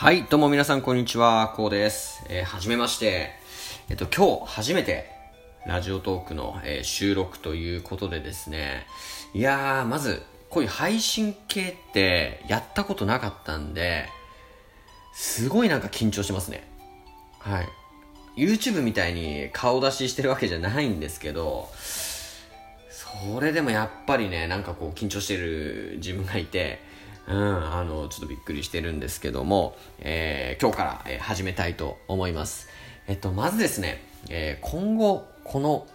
はい、どうも皆さんこんにちは、こうです。えー、はじめまして。えっと、今日初めてラジオトークの、えー、収録ということでですね、いやー、まず、こういう配信系ってやったことなかったんで、すごいなんか緊張しますね。はい。YouTube みたいに顔出ししてるわけじゃないんですけど、それでもやっぱりね、なんかこう緊張してる自分がいて、うん、あの、ちょっとびっくりしてるんですけども、えー、今日から、え、始めたいと思います。えっと、まずですね、えー、今後、この、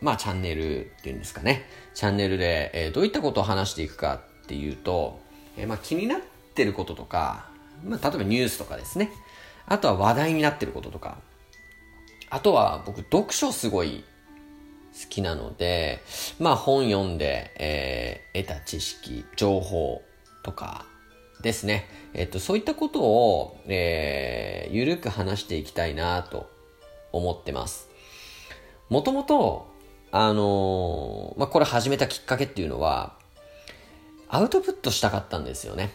まあ、チャンネルっていうんですかね、チャンネルで、えー、どういったことを話していくかっていうと、えー、まあ、気になってることとか、まあ、例えばニュースとかですね、あとは話題になってることとか、あとは僕、読書すごい好きなので、まあ本読んで、えー、得た知識、情報とかですね。えっと、そういったことを、えー、ゆるく話していきたいなと思ってます。もともと、あのー、まあ、これ始めたきっかけっていうのは、アウトプットしたかったんですよね。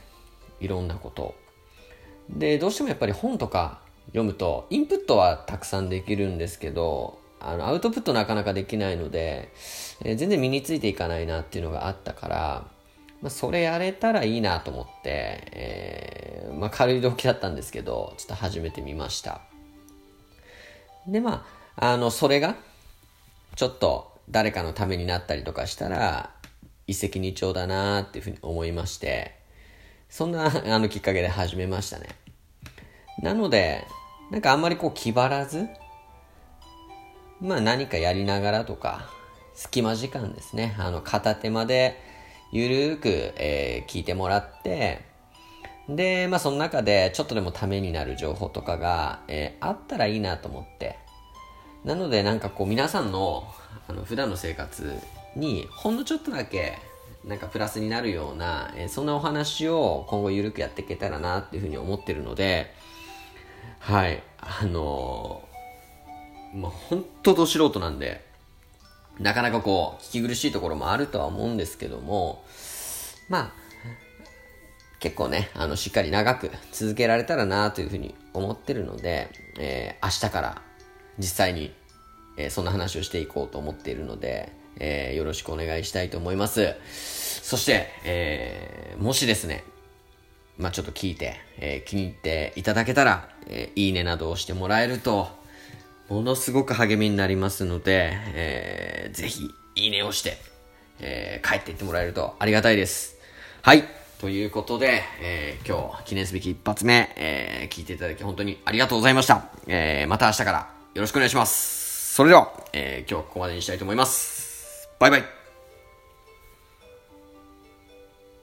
いろんなこと。で、どうしてもやっぱり本とか読むと、インプットはたくさんできるんですけど、あの、アウトプットなかなかできないので、えー、全然身についていかないなっていうのがあったから、まあ、それやれたらいいなと思って、えー、まあ、軽い動機だったんですけど、ちょっと始めてみました。で、まあ、あの、それが、ちょっと誰かのためになったりとかしたら、一石二鳥だなっていうふうに思いまして、そんな、あの、きっかけで始めましたね。なので、なんかあんまりこう気張らず、まあ何かやりながらとか、隙間時間ですね。あの、片手間で、ゆるーく、えー、聞いてもらって、で、まあその中でちょっとでもためになる情報とかが、えー、あったらいいなと思って。なのでなんかこう皆さんのあの普段の生活にほんのちょっとだけなんかプラスになるような、えー、そんなお話を今後ゆるくやっていけたらなっていうふうに思ってるので、はい、あのー、まあ、本当ど素人なんで、なかなかこう、聞き苦しいところもあるとは思うんですけども、まあ、結構ね、あの、しっかり長く続けられたらなというふうに思ってるので、えー、明日から実際に、えー、そんな話をしていこうと思っているので、えー、よろしくお願いしたいと思います。そして、えー、もしですね、まあちょっと聞いて、えー、気に入っていただけたら、えー、いいねなどをしてもらえると、ものすごく励みになりますので、えー、ぜひ、いいねをして、えー、帰っていってもらえるとありがたいです。はい。ということで、えー、今日、記念すべき一発目、えー、聞いていただき本当にありがとうございました。えー、また明日からよろしくお願いします。それでは、えー、今日はここまでにしたいと思います。バイバイ。